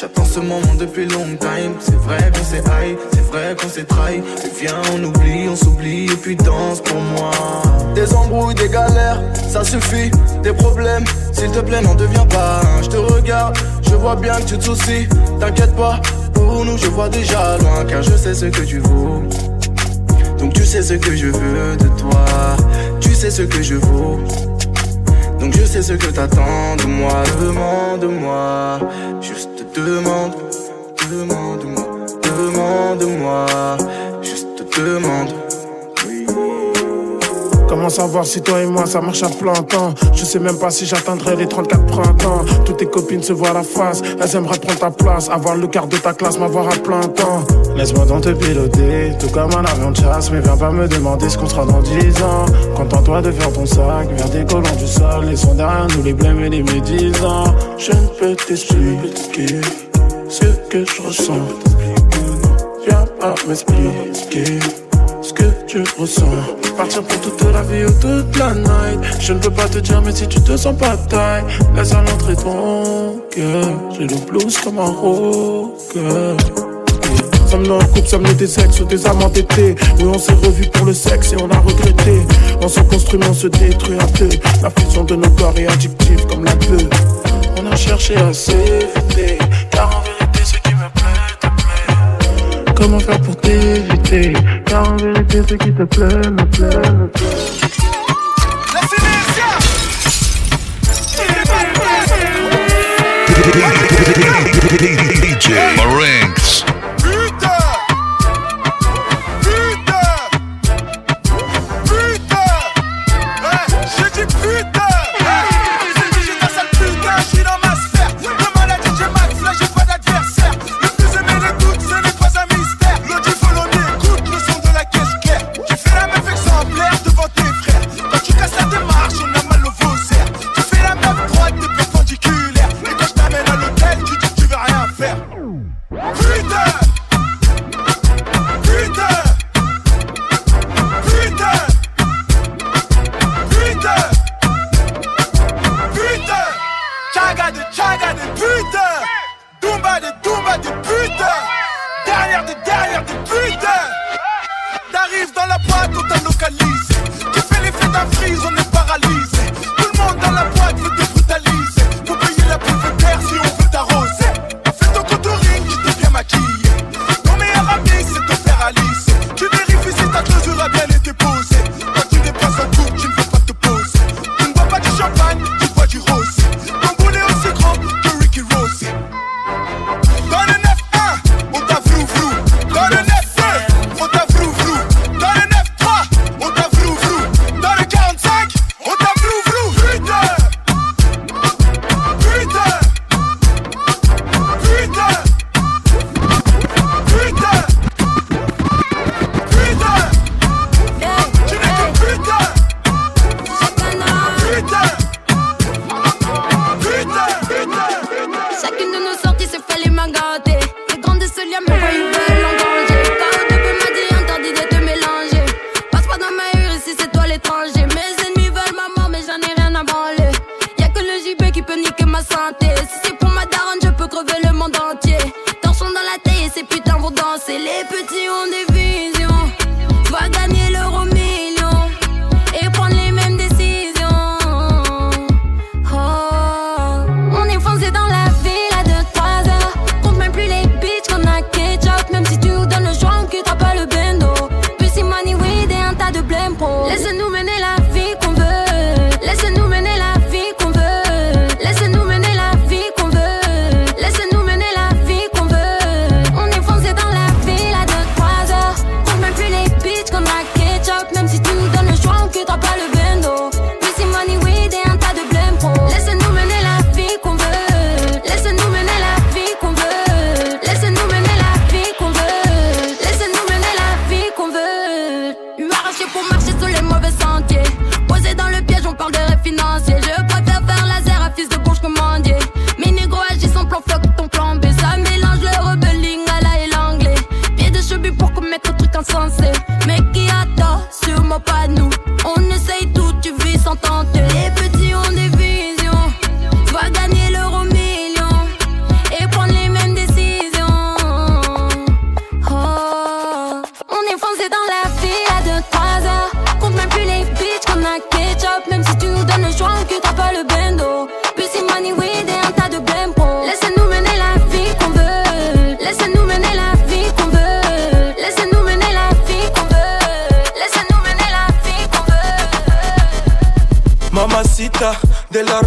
J'attends ce moment depuis long time. C'est vrai qu'on s'est high, c'est vrai qu'on s'est trahi. Mais viens, on oublie, on s'oublie et puis danse pour moi. Des embrouilles, des galères, ça suffit. Des problèmes, s'il te plaît, n'en deviens pas. Je te regarde, je vois bien que tu te soucies. T'inquiète pas, pour nous, je vois déjà loin. Car je sais ce que tu vaux. Donc tu sais ce que je veux de toi. Tu sais ce que je vaux. Donc je sais ce que t'attends de moi. Demande-moi. Juste demande. Demande-moi. Demande-moi. Juste demande. Comment savoir si toi et moi ça marche à plein temps? Je sais même pas si j'atteindrai les 34 printemps. Toutes tes copines se voient la face. Elles aimeraient prendre ta place Avoir le quart de ta classe, m'avoir à plein temps. Laisse-moi donc te piloter Tout comme un avion de chasse. Mais viens pas me demander ce qu'on sera dans 10 ans. Contente-toi de faire ton sac Viens décollant du sol. Laissons derrière nous les blêmes et les médisants. Je ne peux t'expliquer Ce que je ressens. Viens pas m'expliquer tu ressens. Partir pour toute la vie ou toute la night. Je ne peux pas te dire, mais si tu te sens pas taille, laisse à l'entrée ton cœur. J'ai le blues comme un rocker. Sommes nous en couple, sommes nous des ex ou des amants entêtés Oui, on s'est revus pour le sexe et on a regretté. On se construit, on se détruit un peu. La fusion de nos corps est addictive comme la queue. On a cherché à s'éviter, car en vérité, Comment faire pour t'éviter Car en vérité, ce qui te plaît me plaît, me plaît. DJ Marinx. Men giv dig, syv mig bare de la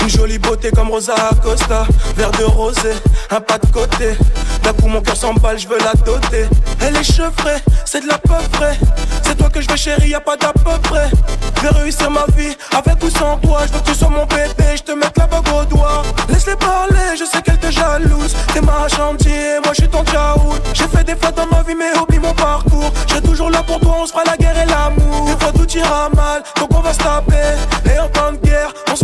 Une jolie beauté comme Rosa Acosta. Verre de rosé, un pas de côté. D'un coup, mon cœur s'emballe, je veux la doter. Elle est chevrée, c'est de la peu près. C'est toi que je veux, chérie, y a pas d'à peu près. Je vais réussir ma vie avec ou sans toi. Je veux que tu sois mon bébé, je te mette la bague au doigt. Laisse-les parler, je sais qu'elle te jalouse. T'es ma chantier, moi je suis ton tchaout. J'ai fait des fois dans ma vie, mais oublie mon parcours. Je toujours là pour toi, on se fera la guerre et l'amour. Des fois tout ira mal, donc on va se taper. Et en temps de guerre, on se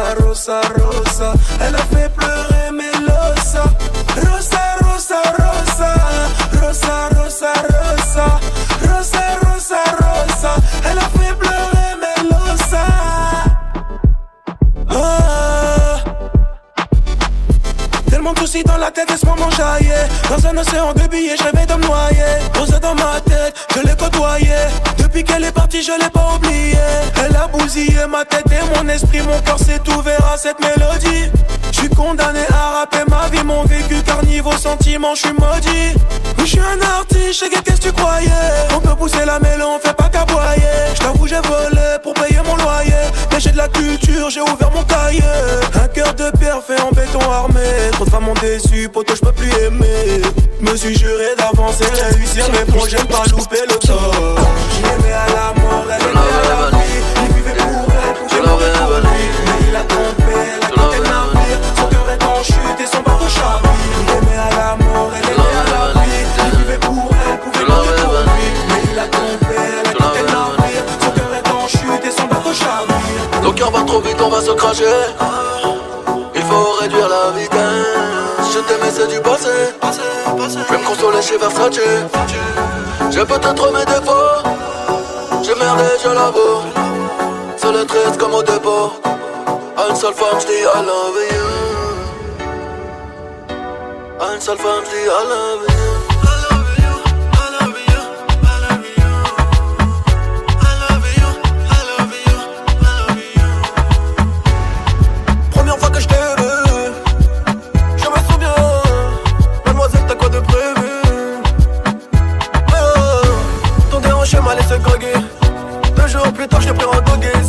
Rosa, rosa, rosa. Elle a fait Tellement de dans la tête moment jaillit Dans un océan de billets, je rêvais de me noyer Posé dans ma tête, je l'ai côtoyé. Depuis qu'elle est partie, je l'ai pas oublié. Elle a bousillé ma tête et mon esprit Mon cœur s'est ouvert à cette mélodie Je suis condamné à rapper ma vie Mon vécu car niveau sentiment, je suis maudit. Je suis un artiste, qu'est-ce que tu croyais. On peut pousser la mêlée, on fait pas qu'aboyer. Je t'avoue j'ai volé pour payer mon loyer. Mais j'ai de la culture, j'ai ouvert mon cahier. Un cœur de pierre fait en béton armé. Trop de femmes m'ont déçu, poto je peux plus aimer. Me suis juré d'avancer, réussir mes projets, pas louper le temps Je l'aimais à la mort, elle à la vie cœurs battent trop vite, on va se cracher. Il faut réduire la vitesse. Je t'aimais, c'est du passé. Je vais me consoler chez Versace. J'ai peut-être mes défauts. J'ai merdé, je l'avoue. Seul et triste comme au dépôt. Une seule femme, je dis I love you. Une seule femme, je dis I love you. Plus tard, j'ai pris un doggy style.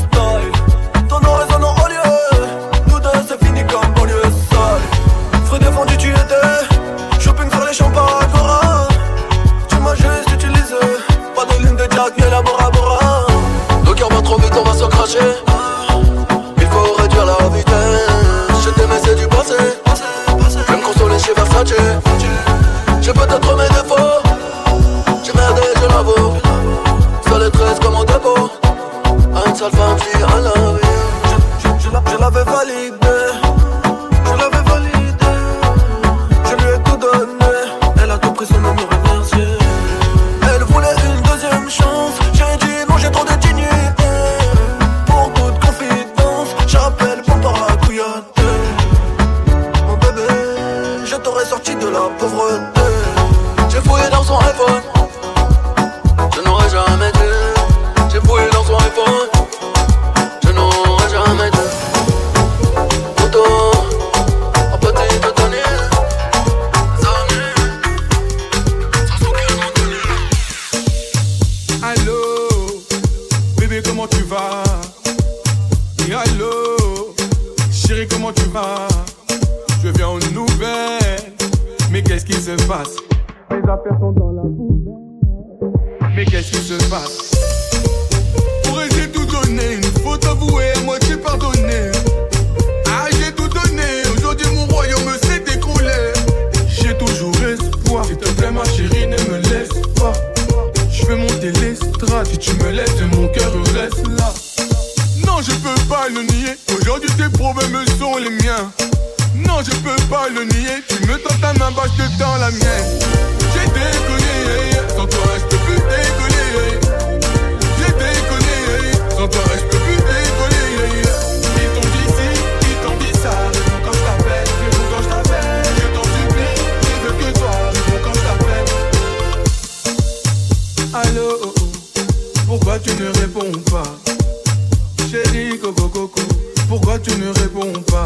Tu ne réponds pas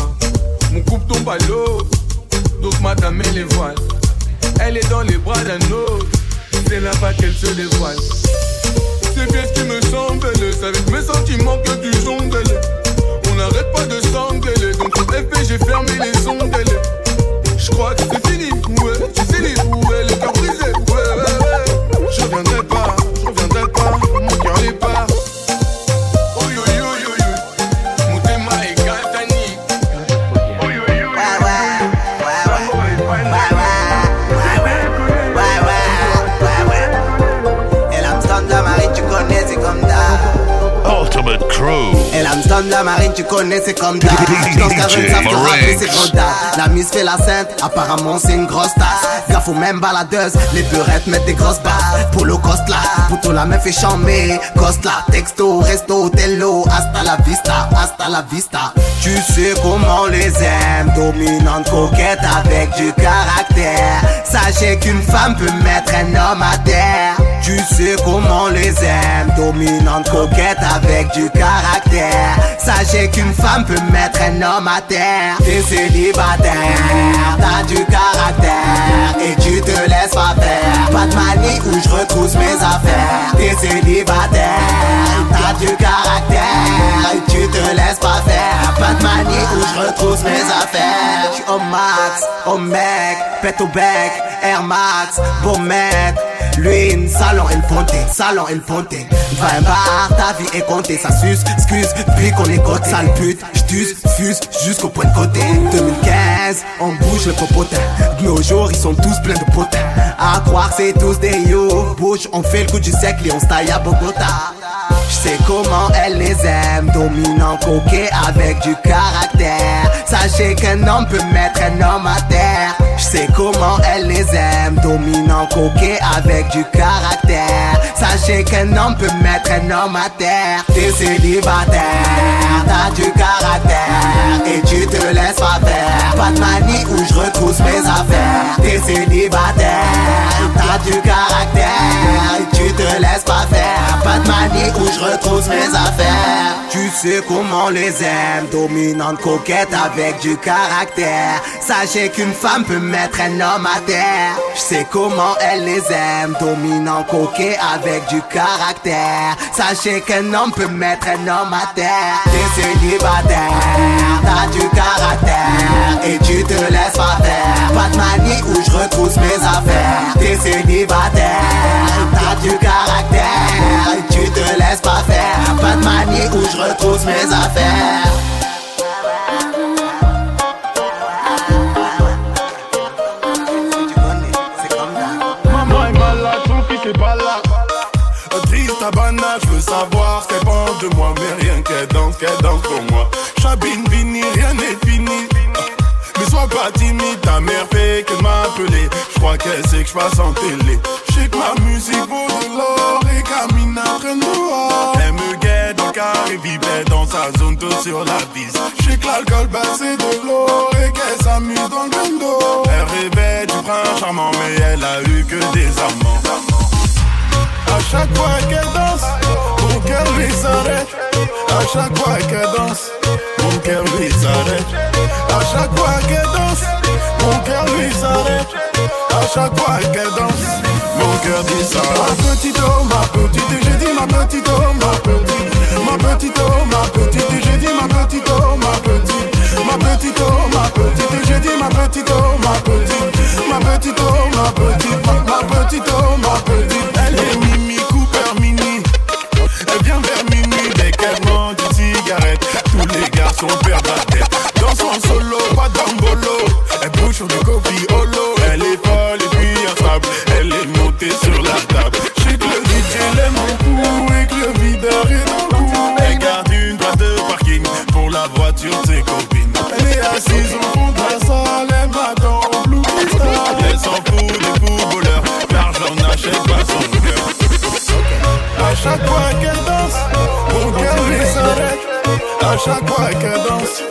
Mon coupe tombe à l'eau, donc madame elle les voiles. Elle est dans les bras d'un autre, c'est là-bas qu'elle se dévoile. C'est bien ce qui me semble, c'est avec mes sentiments que tu jongles. On n'arrête pas de s'engueuler, donc en effet j'ai fermé les ongles. Je crois que c'est fini, ouais, tu sais les ouais, le cœur brisé, ouais, ouais, ouais. Je reviendrai Crew. Et l'Amsterdam la marine, tu connais, c'est comme cas, je c'est trop tard. La mise fait la sainte, apparemment, c'est une grosse tasse. Gaffe aux mêmes baladeuses, les beurettes mettent des grosses basses. Pour le coste là, pour la meuf est chambée. Coste là, texto, resto, tello. Hasta la vista, hasta la vista. Tu sais comment on les aime, dominante, coquette avec du caractère. Sachez qu'une femme peut mettre un homme à terre. Tu sais comment les aime, dominante, coquette avec du caractère. Sachez qu'une femme peut mettre un homme à terre. T'es célibataire, t'as du caractère et tu te laisses pas faire. Pas de manie où je retrousse mes affaires. T'es célibataire, t'as du caractère et tu te laisses pas faire. Pas de manie où je retrousse mes affaires. J'suis au max, au mec, pète au bec, Air Max, beau mec. Lui, une salon, une fontaine, salon, une fontaine. 20 bars, ta vie est comptée, ça suce, excuse, puis qu'on est côté. Sale pute, j'tuse, fuse jusqu'au point de côté. 2015, on bouge le popotin. De nos jours, ils sont tous pleins de potins. À croire, c'est tous des yo. Bouge, on fait le coup du siècle et on se à Bogota. J'sais comment elle les aime, dominant, coquet avec du caractère. Sachez qu'un homme peut mettre un homme à terre. J'sais comment elle les aime, dominant, coquet avec du caractère. Sachez qu'un homme peut mettre un homme à terre. T'es célibataire, t'as du caractère et tu te laisses pas faire. Pas de manie où je retrousse mes affaires. T'es célibataire, t'as du caractère et tu te laisses pas faire. Pas de manie où je retrousse mes affaires. Tu sais comment les aime, dominante, coquette avec du caractère. Sachez qu'une femme peut mettre un homme à terre. Je sais comment elle les aime, dominant, coquet avec du caractère. Sachez qu'un homme peut mettre un homme à terre. T'es célibataire, t'as du caractère et tu te laisses pas faire. Pas de manie où je retrousse mes affaires. T'es célibataire, t'as du caractère et tu te laisses pas faire. Pas de manie où je retrousse mes affaires. Tabarnak, je veux savoir ce qu'elle pense de moi, mais rien qu'elle danse, qu'elle danse pour moi. Chabine Vini, rien n'est fini. Sois pas ta mère fait que m'appeler. Je crois qu'elle sait que je passe en télé. Je que ma musique vaut de l'or et traîne dehors. Elle me guette dans le carré, vibrait dans sa zone, tout sur la vis. Je que l'alcool c'est de l'eau et qu'elle s'amuse dans le. Elle rêvait du prince charmant, mais elle a eu que des amants. À chaque fois qu'elle danse, mon cœur lui s'arrête. À chaque fois qu'elle danse, mon cœur lui s'arrête. À chaque fois qu'elle danse, mon cœur lui s'arrête. À chaque fois qu'elle danse, mon cœur dit ça. Ma petite oh, ma petite, j'ai dit ma petite oh, ma petite. Ma petite oh, ma petite, j'ai dit ma petite oh, ma petite. Ma petite oh, ma petite, j'ai dit ma petite oh, ma petite. Ma petite oh, ma petite, ma, petite oh, ma petite. Elle est Mimi garçons perdent la tête. Dans son solo, pas d'ambolo. Elle bouge sur du coffee À chaque fois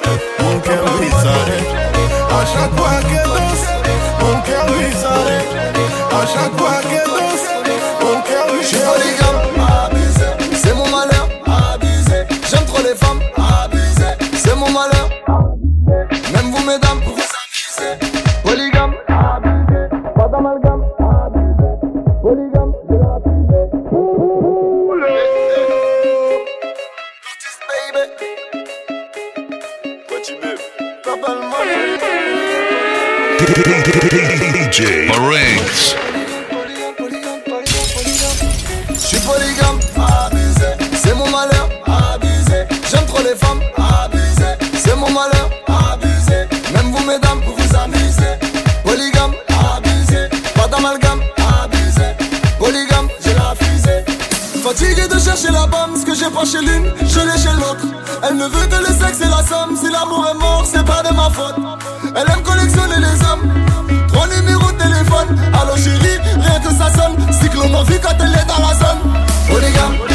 Fatigué de chercher la bombe, ce que j'ai pas chez l'une, je l'ai chez l'autre. Elle ne veut que le sexe et la somme. Si l'amour est mort, c'est pas de ma faute. Elle aime collectionner les hommes. Trois numéros de téléphone. Allô chérie, rien que ça sonne. Cyclone en quand elle est dans la zone. Polygame, polygame,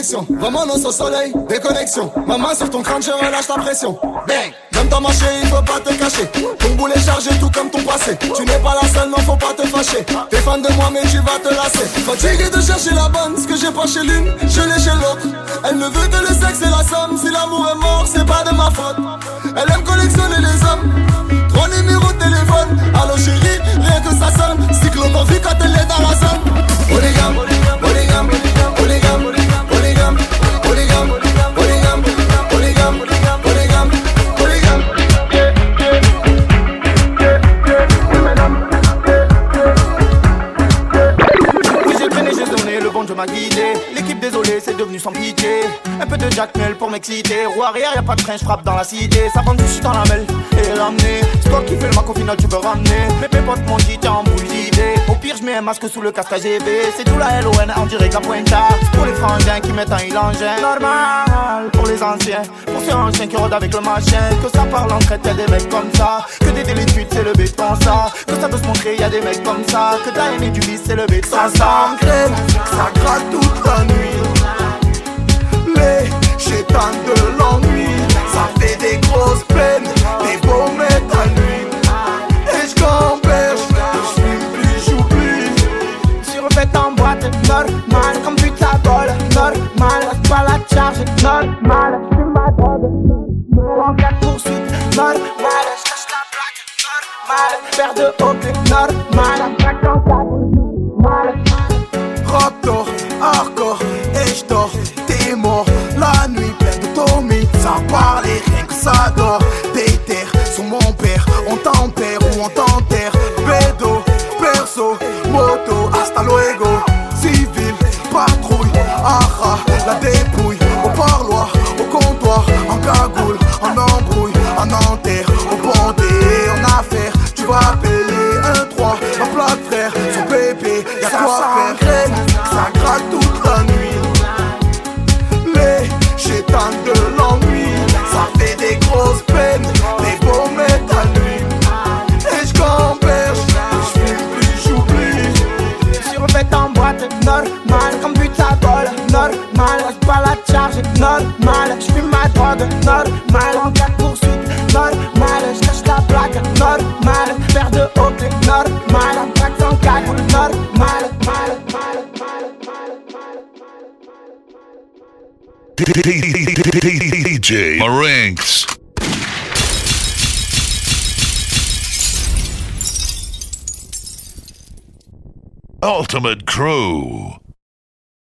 connexion. Vraiment non au soleil, déconnexion. Ma main sur ton crâne, je relâche la pression. Bang, comme dans marché, il faut pas te cacher. Ton boulet chargé, tout comme ton passé. Tu n'es pas la seule, non, faut pas te fâcher. T'es fan de moi, mais tu vas te lasser. Fatigué de chercher la bonne, ce que j'ai pas chez l'une, je l'ai chez l'autre. Elle ne veut que le sexe et la somme. Si l'amour est mort, c'est pas de ma faute. Elle aime collectionner les hommes. Trois numéros de téléphone. Allô chérie, rien que ça sonne. Cyclone en vie quand elle est dans la zone. Polygame, Un peu de Jack Mel pour m'exciter. Roue arrière, y'a pas de train, frappe dans la cité. Ça vend du shit dans la mêle et l'amener. C'est toi qui fais le mac, au final tu peux ramener. Mais mes potes m'ont dit, t'es en boule d'idée Au pire, je mets un masque sous le casque AGV C'est tout la LON en direct la pointe C'est pour les frangins qui mettent un ilangin Normal pour les anciens. Pour faire un 5 euros avec le machin. Que ça parle entre elles, des mecs comme ça. Que des d'études, c'est le béton ça. Que ça veut se montrer, y a des mecs comme ça. Que t'as aimé du vice, c'est le béton Ça. S'engraine, ça gratte toute la nuit. Chétans de l'ennui, ça fait des grosses peines, des beaux nuit. Et je gamberge, je en boîte, Comme but la bol, normal pas la charge, normal. Normal. En de poursuite, normal. La plaque, normal. Paire de normal. La Raptor, hardcore, et t'es payer un 3, ma plaque frère, son bébé, y'a quoi faire. Ça gratte toute la nuit. Les chétans de l'ennui, ça fait des grosses peines, des beaux mettre à nuit. Et je gamberge, je fume plus, j'oublie. Sur fait en boîte, normal Comme but la bol, normal Reste pas la charge, normal J'fume ma drogue, normal DJ Marinx. Ultimate Crew.